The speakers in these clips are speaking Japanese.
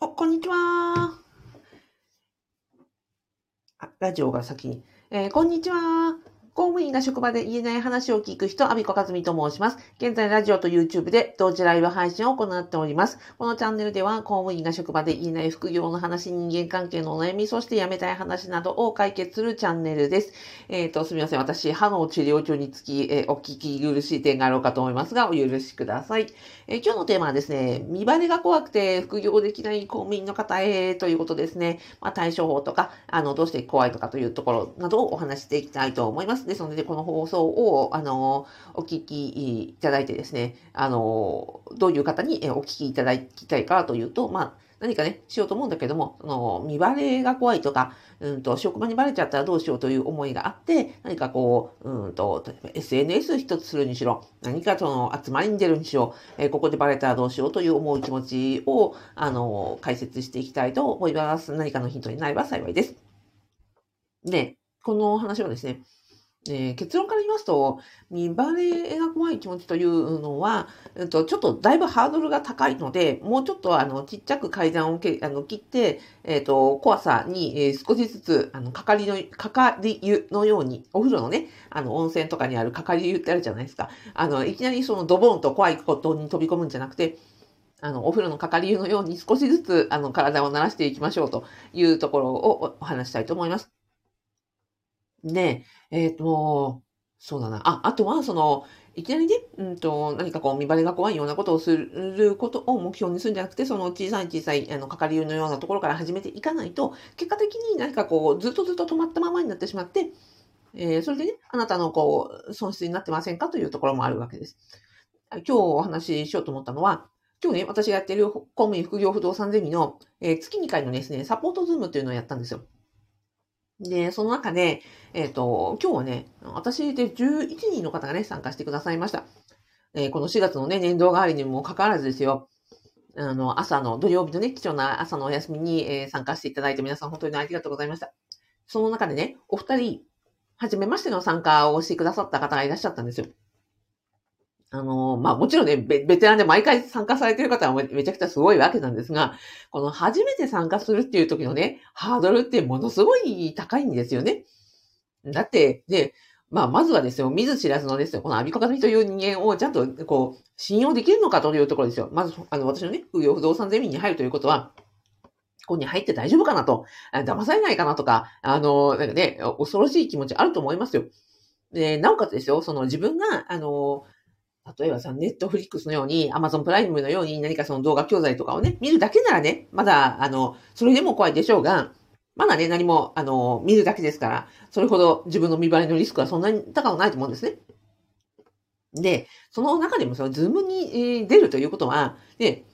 お、こんにちは。あ、ラジオが先に。えーこんにちは。公務員が職場で言えない話を聞く人、アビコカズミと申します。現在、ラジオと YouTube で同時ライブ配信を行っております。このチャンネルでは、公務員が職場で言えない副業の話、人間関係のお悩み、そして辞めたい話などを解決するチャンネルです。えっ、と、すみません。私、歯の治療中につき、えーお聞き苦しい点があろうかと思いますが、お許しください。えー今日のテーマはですね、見バレが怖くて副業できない公務員の方へということですね。まあ、対処法とか、あの、どうして怖いとかというところなどをお話していきたいと思います。ですので、この放送を、あの、お聞きいただいてですね、あの、どういう方にお聞きいただきたいかというと、まあ、何かね、しようと思うんだけども、その、見バレが怖いとか、うんと、職場にバレちゃったらどうしようという思いがあって、何かこう、うんと、例えば SNS 一つするにしろ、何かその集まりに出るにしろ、えーここでバレたらどうしようという思う気持ちを、あの、解説していきたいと思います。何かのヒントになれば幸いです。で、この話はですね、えー結論から言いますと、見バレが怖い気持ちというのは、うんと、ちょっとだいぶハードルが高いので、もうちょっとあの、ちっちゃく階段をけあの切って、えっ、と、怖さに、えー少しずつ、あの、かかりの、かかり湯のように、お風呂のね、あの、温泉とかにあるかかり湯ってあるじゃないですか。あの、いきなりそのドボンと怖いことに飛び込むんじゃなくて、あの、お風呂のかかり湯のように少しずつ、あの、体を慣らしていきましょうというところをお話したいと思います。で、えっ、と、そうだな。あ、あとは、その、いきなりね、うんと、何かこう、見バレが怖いようなことをすることを目標にするんじゃなくて、その小さい小さい、あの、かかり湯のようなところから始めていかないと、結果的に何かこう、ずっとずっと止まったままになってしまって、えーそれでね、あなたのこう、損失になってませんかというところもあるわけです。今日お話ししようと思ったのは、今日ね、私がやっている公務員副業不動産ゼミの、えー月2回のですね、サポートズームというのをやったんですよ。で、その中で、えっ、と、今日はね、私で11人の方がね、参加してくださいました。えーこの4月のね、年度代わりにもかかわらずですよ。あの、朝の、土曜日のね、貴重な朝のお休みに、えー参加していただいて皆さん本当にありがとうございました。その中でね、お二人、初めましての参加をしてくださった方がいらっしゃったんですよ。あの、まあもちろんね、ベベテランで毎回参加されてる方はめちゃくちゃすごいわけなんですが、この初めて参加するっていう時のね、ハードルってものすごい高いんですよね。だって、で、まあまずはですよ、見ず知らずのですよ、このアビコカミという人間をちゃんとこう、信用できるのかというところですよ。まず、あの、私のね、副業不動産ゼミに入るということは、ここに入って大丈夫かなと、騙されないかなとか、あの、なんかね、恐ろしい気持ちあると思いますよ。で、なおかつですよ、その自分が、あの、例えばさ、ネットフリックスのように、アマゾンプライムのように何かその動画教材とかをね、見るだけならね、まだ、あの、それでも怖いでしょうが、まだね、何も、あの、見るだけですから、それほど自分の見栄えのリスクはそんなに高くないと思うんですね。で、その中でもそのズームに出るということは、で、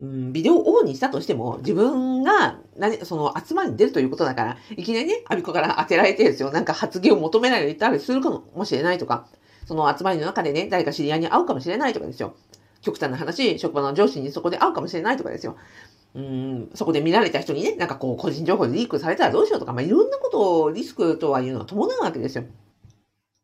うん、ビデオをオンにしたとしても、自分が、何、その集まりに出るということだから、いきなりね、アビコから当てられてですよ、なんか発言を求められたりするかもしれないとか、その集まりの中でね、誰か知り合いに会うかもしれないとかですよ。極端な話、職場の上司にそこで会うかもしれないとかですよ。うん、そこで見られた人にね、なんかこう、個人情報でリークされたらどうしようとか、まあ、いろんなことをリスクとはいうのは伴うわけですよ。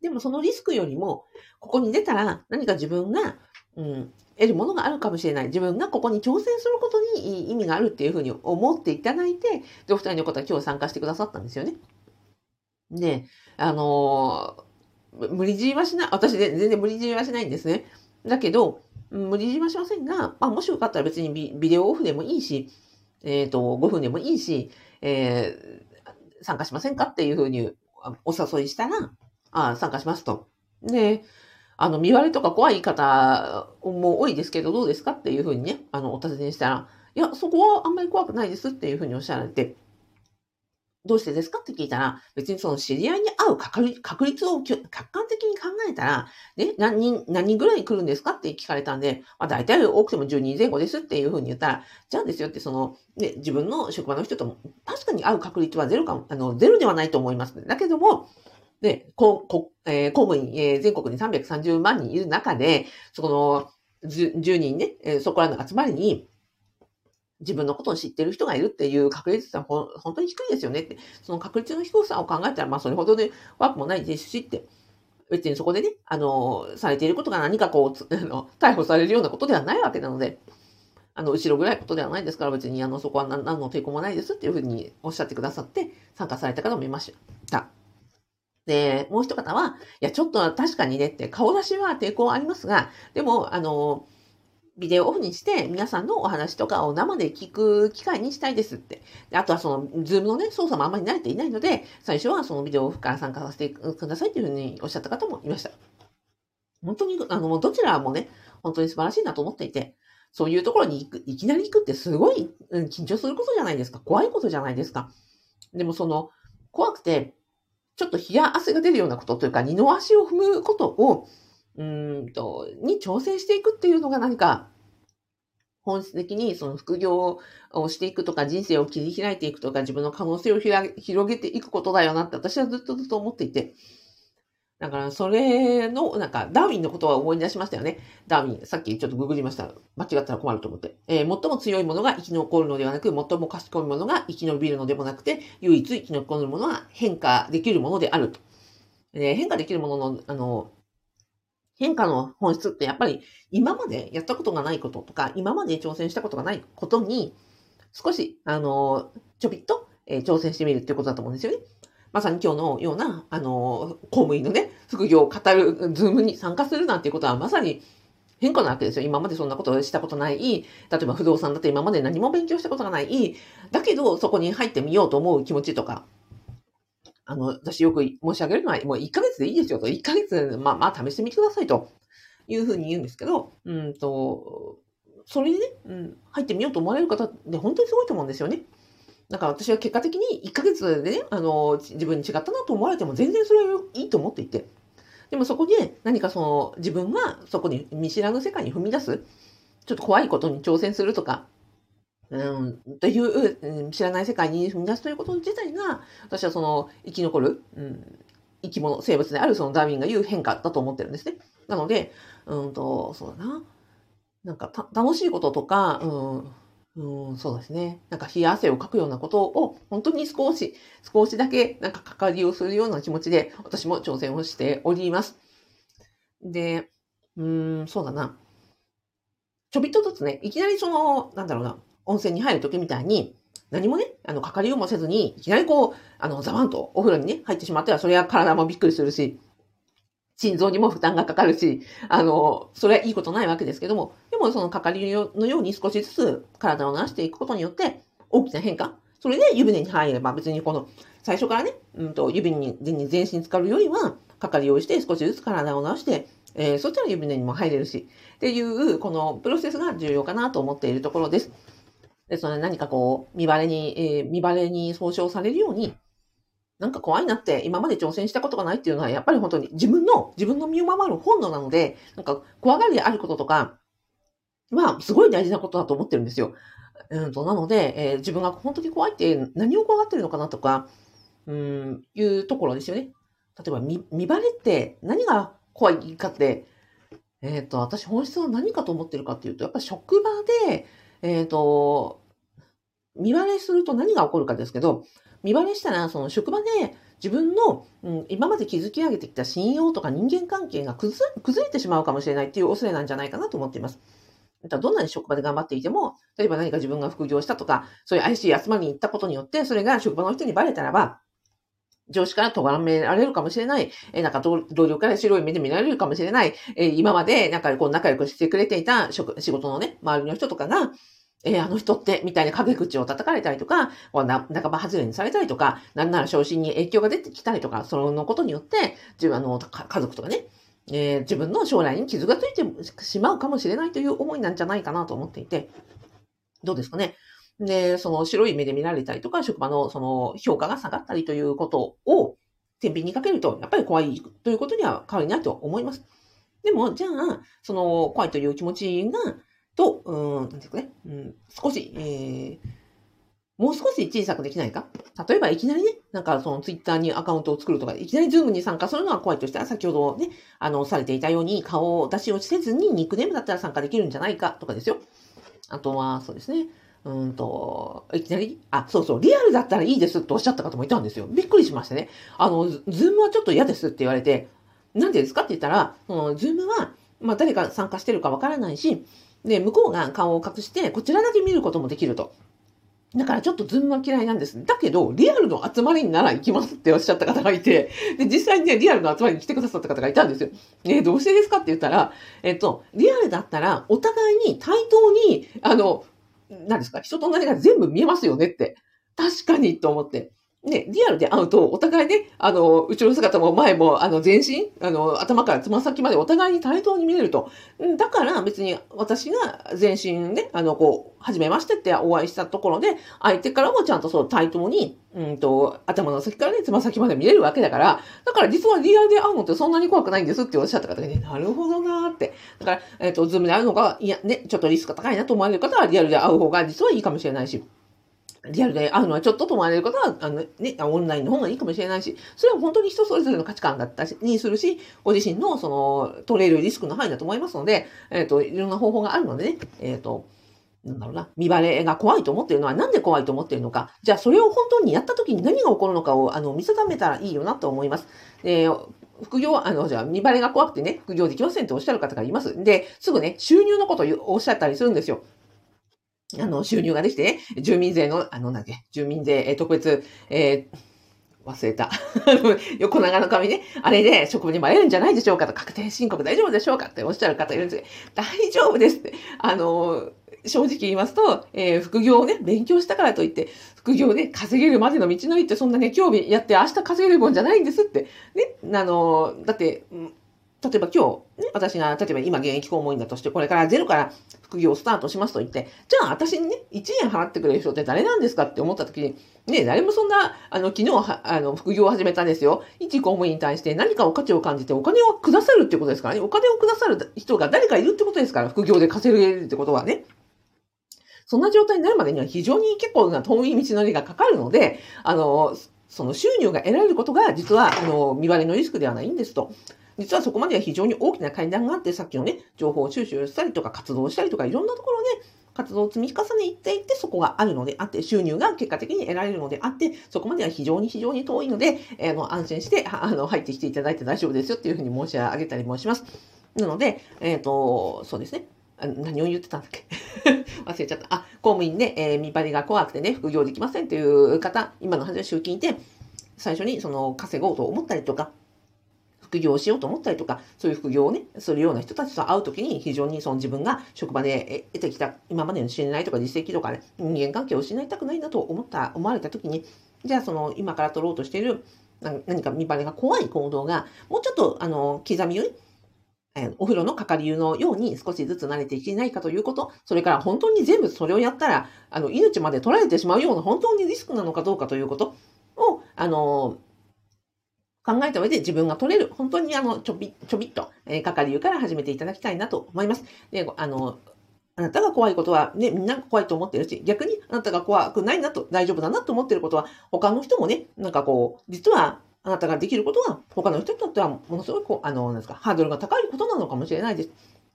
でもそのリスクよりも、ここに出たら何か自分が、うん、得るものがあるかもしれない。自分がここに挑戦することに意味があるっていうふうに思っていただいて、で、お二人の方は今日参加してくださったんですよね。で、あのー無理強いはしない、私で全然無理強いはしないんですね。だけど、無理強いはしませんが、まあ、もしよかったら別にビビデオオフでもいいし、えっ、と、5分でもいいし、えー参加しませんかっていうふうにお誘いしたら、あ参加しますと。で、あの、見割れとか怖い方も多いですけど、どうですかっていうふうにね、あの、お尋ねしたら、いや、そこはあんまり怖くないですっていうふうにおっしゃられて、どうしてですか？って聞いたら、別にその知り合いに会う確率を客観的に考えたら、ね、何人、何人ぐらい来るんですか？って聞かれたんで、まあ大体多くても10人前後ですっていうふうに言ったら、じゃあですよってその、ね、自分の職場の人とも確かに会う確率はゼロかも、あの、ゼロではないと思います。だけども、で、ここえー公務員、えー全国に330万人いる中で、そこの 10, 10人ね、えーそこらの集まりに、自分のことを知ってる人がいるっていう確率はほ本当に低いですよねって。その確率の低さを考えたら、まあそれほどで悪くもないですしって。別にそこでね、あの、されていることが何かこう、あの、逮捕されるようなことではないわけなので、あの、後ろぐらいことではないですから、別に、あの、そこは何の抵抗もないですっていうふうにおっしゃってくださって、参加された方もいました。で、もう一方は、いや、ちょっと確かにねって、顔出しは抵抗ありますが、でも、あの、ビデオオフにして皆さんのお話とかを生で聞く機会にしたいですって。であとはその、ズームのね、操作もあんまり慣れていないので、最初はそのビデオオフから参加させてくださいというふうにおっしゃった方もいました。本当に、あの、どちらもね、本当に素晴らしいなと思っていて、そういうところに行く、いきなり行くってすごい、うん、緊張することじゃないですか。怖いことじゃないですか。でもその、怖くて、ちょっと冷や汗が出るようなことというか、二の足を踏むことを、うんと、に挑戦していくっていうのが何か、本質的にその副業をしていくとか、人生を切り開いていくとか、自分の可能性を広げていくことだよなって私はずっとずっと思っていて、だから、それの、なんか、ダーウィンのことは思い出しましたよね。ダーウィン、さっきちょっとググりました。間違ったら困ると思って。えー、最も強いものが生き残るのではなく、最も賢いものが生き延びるのでもなくて、唯一生き残るものは変化できるものであると。えー、変化できるものの、あの、変化の本質ってやっぱり今までやったことがないこととか、今まで挑戦したことがないことに、少し、あの、ちょびっと、えー、挑戦してみるっていうことだと思うんですよね。まさに今日のような、あの、公務員のね、副業を語る、ズームに参加するなんていうことはまさに変化なわけですよ。今までそんなことをしたことない。例えば不動産だって今まで何も勉強したことがない。だけど、そこに入ってみようと思う気持ちとか、あの、私よく申し上げるのは、もう1ヶ月でいいですよと。1ヶ月、まあまあ試してみてくださいと。いうふうに言うんですけど、うんと、それにね、うん、入ってみようと思われる方って本当にすごいと思うんですよね。だから私は結果的に1ヶ月でね、あの、自分に違ったなと思われても全然それはいいと思っていて。でもそこで何かその自分がそこに見知らぬ世界に踏み出す、ちょっと怖いことに挑戦するとか、うん、という、うん、知らない世界に踏み出すということ自体が、私はその生き残る、うん、生き物、生物であるそのダーウィンが言う変化だと思ってるんですね。なので、うんと、そうだな。なんか楽しいこととか、うん、うん、そうですね。なんか冷や汗をかくようなことを、本当に少し、少しだけ、なんか関わりをするような気持ちで、私も挑戦をしております。で、うん、そうだな。ちょびっとずつね、いきなりその、なんだろうな、温泉に入るときみたいに、何もね、あの、かかりをもせずに、いきなりこう、あの、ザバンとお風呂にね、入ってしまっては、それは体もびっくりするし、心臓にも負担がかかるし、あの、それはいいことないわけですけども、でもそのかかりのように少しずつ体を慣していくことによって、大きな変化。それで湯船に入れば別にこの、最初からね、うんと、湯船に全身浸かるよりは、かかりをして少しずつ体を慣らして、えー、そしたら湯船にも入れるし、っていう、このプロセスが重要かなと思っているところです。ですの何かこう、見バレに、えー、見バレに総称されるように、なんか怖いなって今まで挑戦したことがないっていうのは、やっぱり本当に自分の、自分の身を守る本能なので、なんか怖がりであることとか、まあ、すごい大事なことだと思ってるんですよ。うんと、なので、えー、自分が本当に怖いって何を怖がってるのかなとか、うん、いうところですよね。例えば、見、見バレって何が怖いかって、えっ、ー、と、私本質は何かと思ってるかっていうと、やっぱ職場で、えっ、ー、と、見バレすると何が起こるかですけど、見バレしたら、その職場で自分の、うん、今まで築き上げてきた信用とか人間関係が崩れてしまうかもしれないっていう恐れなんじゃないかなと思っています。どんなに職場で頑張っていても、例えば何か自分が副業したとか、そういう怪しい集まりに行ったことによって、それが職場の人にバレたらば、上司から咎められるかもしれない、えなんか同僚から白い目で見られるかもしれない、え今までなんかこう仲良くしてくれていた仕事のね、周りの人とかが、えー、あの人って、みたいな陰口を叩かれたりとか、な半ば外れにされたりとか、なんなら昇進に影響が出てきたりとか、そのことによって、自分、の、家族とかね、えー、自分の将来に傷がついてしまうかもしれないという思いなんじゃないかなと思っていて、どうですかね？で、その白い目で見られたりとか、職場のその評価が下がったりということを天秤にかけると、やっぱり怖いということには変わりないと思います。でも、じゃあ、その怖いという気持ちが、と、うん、なんですかね、うん、少し、えー、もう少し小さくできないか？例えばいきなりね、なんかそのツイッターにアカウントを作るとか、いきなりズームに参加するのは怖いとしたら、先ほどね、あの、されていたように顔を出しをせずにニックネームだったら参加できるんじゃないかとかですよ。あとは、そうですね。うんと、いきなり、あ、そうそう、リアルだったらいいですとおっしゃった方もいたんですよ。びっくりしましたね。あの、ズームはちょっと嫌ですって言われて、なんでですかって言ったら、その、ズームは、まあ、誰が参加してるかわからないし、で、向こうが顔を隠して、こちらだけ見ることもできると。だからちょっとズームは嫌いなんです。だけど、リアルの集まりになら行きますっておっしゃった方がいて、で、実際にね、リアルの集まりに来てくださった方がいたんですよ。えどうしてですかって言ったら、えっと、リアルだったら、お互いに対等に、あの、何ですか、人となりが全部見えますよねって。確かにと思って。ね、リアルで会うと、お互いね、あの、後ろ姿も前も、あの、全身、あの、頭からつま先までお互いに対等に見れると。だから別に私が全身ね、あの、こう、初めましてってお会いしたところで、相手からもちゃんとそう対等に、うんと、頭の先からね、つま先まで見れるわけだから、だから実はリアルで会うのってそんなに怖くないんですっておっしゃった方がね、なるほどなーって。だから、えっ、ー、と、ズームで会うのが、いや、ね、ちょっとリスクが高いなと思われる方は、リアルで会う方が実はいいかもしれないし。リアルで会うのはちょっとと思われる方は、あのね、オンラインの方がいいかもしれないし、それは本当に人それぞれの価値観だったしにするし、ご自身のその、取れるリスクの範囲だと思いますので、えっ、ー、と、いろんな方法があるのでね、えっ、ー、と、なんだろうな、見バレが怖いと思ってるのはなんで怖いと思ってるのか、じゃあそれを本当にやった時に何が起こるのかを、あの、見定めたらいいよなと思います。で、副業、あの、じゃあ、見バレが怖くてね、副業できませんっておっしゃる方がいます。で、すぐね、収入のことをおっしゃったりするんですよ。あの、収入ができて、住民税の、あの、なんで、住民税、え特別、えー、忘れた。横長の紙ね。あれで職場にも会えるんじゃないでしょうかと、確定申告大丈夫でしょうかっておっしゃる方いるんですけど、大丈夫ですって。あの、正直言いますと、えー、副業をね、勉強したからといって、副業で、ね、稼げるまでの道のりってそんなね、興味やって明日稼げるもんじゃないんですって。ね、あの、だって、例えば今日、私が、例えば今現役公務員だとして、これからゼロから副業をスタートしますと言って、じゃあ私にね、1円払ってくれる人って誰なんですかって思った時に、ね、誰もそんな、あの、昨日は、あの、副業を始めたんですよ。一公務員に対して何かお価値を感じてお金をくださるってことですからね。お金をくださる人が誰かいるってことですから、副業で稼げるってことはね。そんな状態になるまでには非常に結構な遠い道のりがかかるので、あの、その収入が得られることが実は、あの、見割れのリスクではないんですと。実はそこまでは非常に大きな階段があって、さっきのね、情報収集したりとか活動したりとか、いろんなところで、活動を積み重ねていって、そこがあるのであって、収入が結果的に得られるのであって、そこまでは非常に非常に遠いので、えー、の安心して、あの、入ってきていただいて大丈夫ですよっていうふうに申し上げたりもします。なので、えっ、ー、と、そうですね。何を言ってたんだっけ？忘れちゃった。あ、公務員で、えー、見張りが怖くてね、副業できませんっていう方、今の話を聞いて、最初にその稼ごうと思ったりとか、副業をしようと思ったりとか、そういう副業をね、するような人たちと会うときに、非常にその自分が職場で得てきた今までの信頼とか実績とかね、人間関係を失いたくないなと思った、思われたときに、じゃあその今から取ろうとしている何か見バレが怖い行動が、もうちょっと、あの、刻みより、えお風呂のかかり湯のように少しずつ慣れていけないかということ、それから本当に全部それをやったら、あの、命まで取られてしまうような本当にリスクなのかどうかということを、あの、考えた上で自分が取れる、本当にあの、ちょび、ちょびっと、えー、係から始めていただきたいなと思います。で、あの、あなたが怖いことはね、みんな怖いと思ってるし、逆にあなたが怖くないなと、大丈夫だなと思ってることは、他の人もね、なんかこう、実はあなたができることは、他の人にとってはものすごいこう、あの、なんですか、ハードルが高いことなのかもしれないです。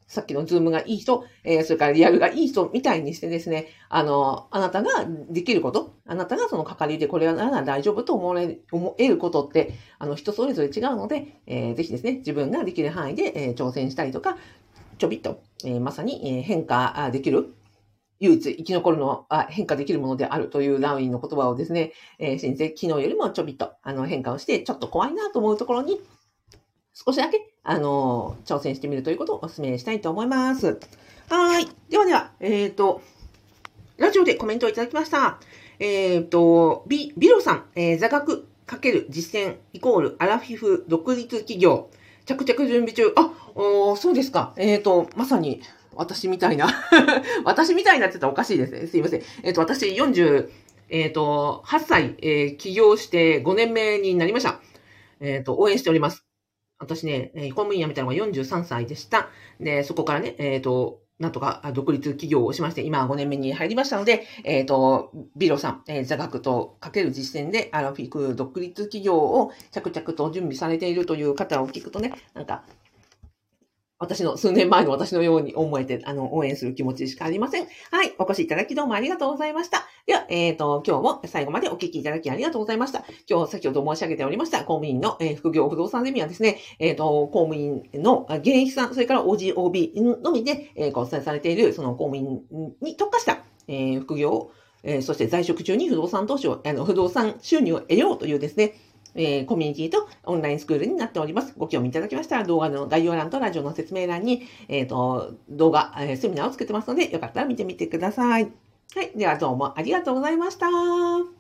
さっきのズームがいい人、えー、それからリアルがいい人みたいにしてですね、あの、あなたができること、あなたがその係でこれなら大丈夫と思える思えることって、あの、人それぞれ違うので、えー、ぜひですね、自分ができる範囲で、えー、挑戦したりとか、ちょびっと、えー、まさに、え、変化できる、唯一生き残るのは変化できるものであるというラウィンの言葉をですね、えー、先生、昨日よりもちょびっとあの変化をして、ちょっと怖いなと思うところに、少しだけ、あの、挑戦してみるということをお勧めしたいと思います。はい。ではでは、えっ、ー、と、ラジオでコメントをいただきました。えっ、ー、と、ビ、ビロさん、えー、座学×実践イコールアラフィフ独立企業、着々準備中。あ、おそうですか。えっ、ー、と、まさに、私みたいな 私みたいなって言ったらおかしいですね。すいません。えっ、ー、と、私40、えっ、ー、と、8歳、えー、起業して5年目になりました。えっ、と、応援しております。私ね、公務員辞めたのが43歳でした。で、そこからね、えっ、ー、と、なんとか独立企業をしまして、今5年目に入りましたので、えっ、ー、と、ビロさん、えー、座学とかける実践で、アラ、フィフ独立企業を着々と準備されているという方を聞くとね、なんか、私の、数年前の私のように思えて、あの、応援する気持ちしかありません。はい。お越しいただきどうもありがとうございました。では、えっ、ー、と、今日も最後までお聞きいただきありがとうございました。今日、先ほど申し上げておりました、公務員の、えー、副業不動産ゼミはですね、えっ、ー、と、公務員の現役さん、それから OGOB のみで、えー、ご伝えされている、その公務員に特化した、えー、副業をえー、そして在職中に不動産投資を、あの、不動産収入を得ようというですね、えー、コミュニティとオンラインスクールになっております。ご興味いただきましたら動画の概要欄とラジオの説明欄に、えっ、ー、と、動画、えー、セミナーを作ってますので、よかったら見てみてください。はい。ではどうもありがとうございました。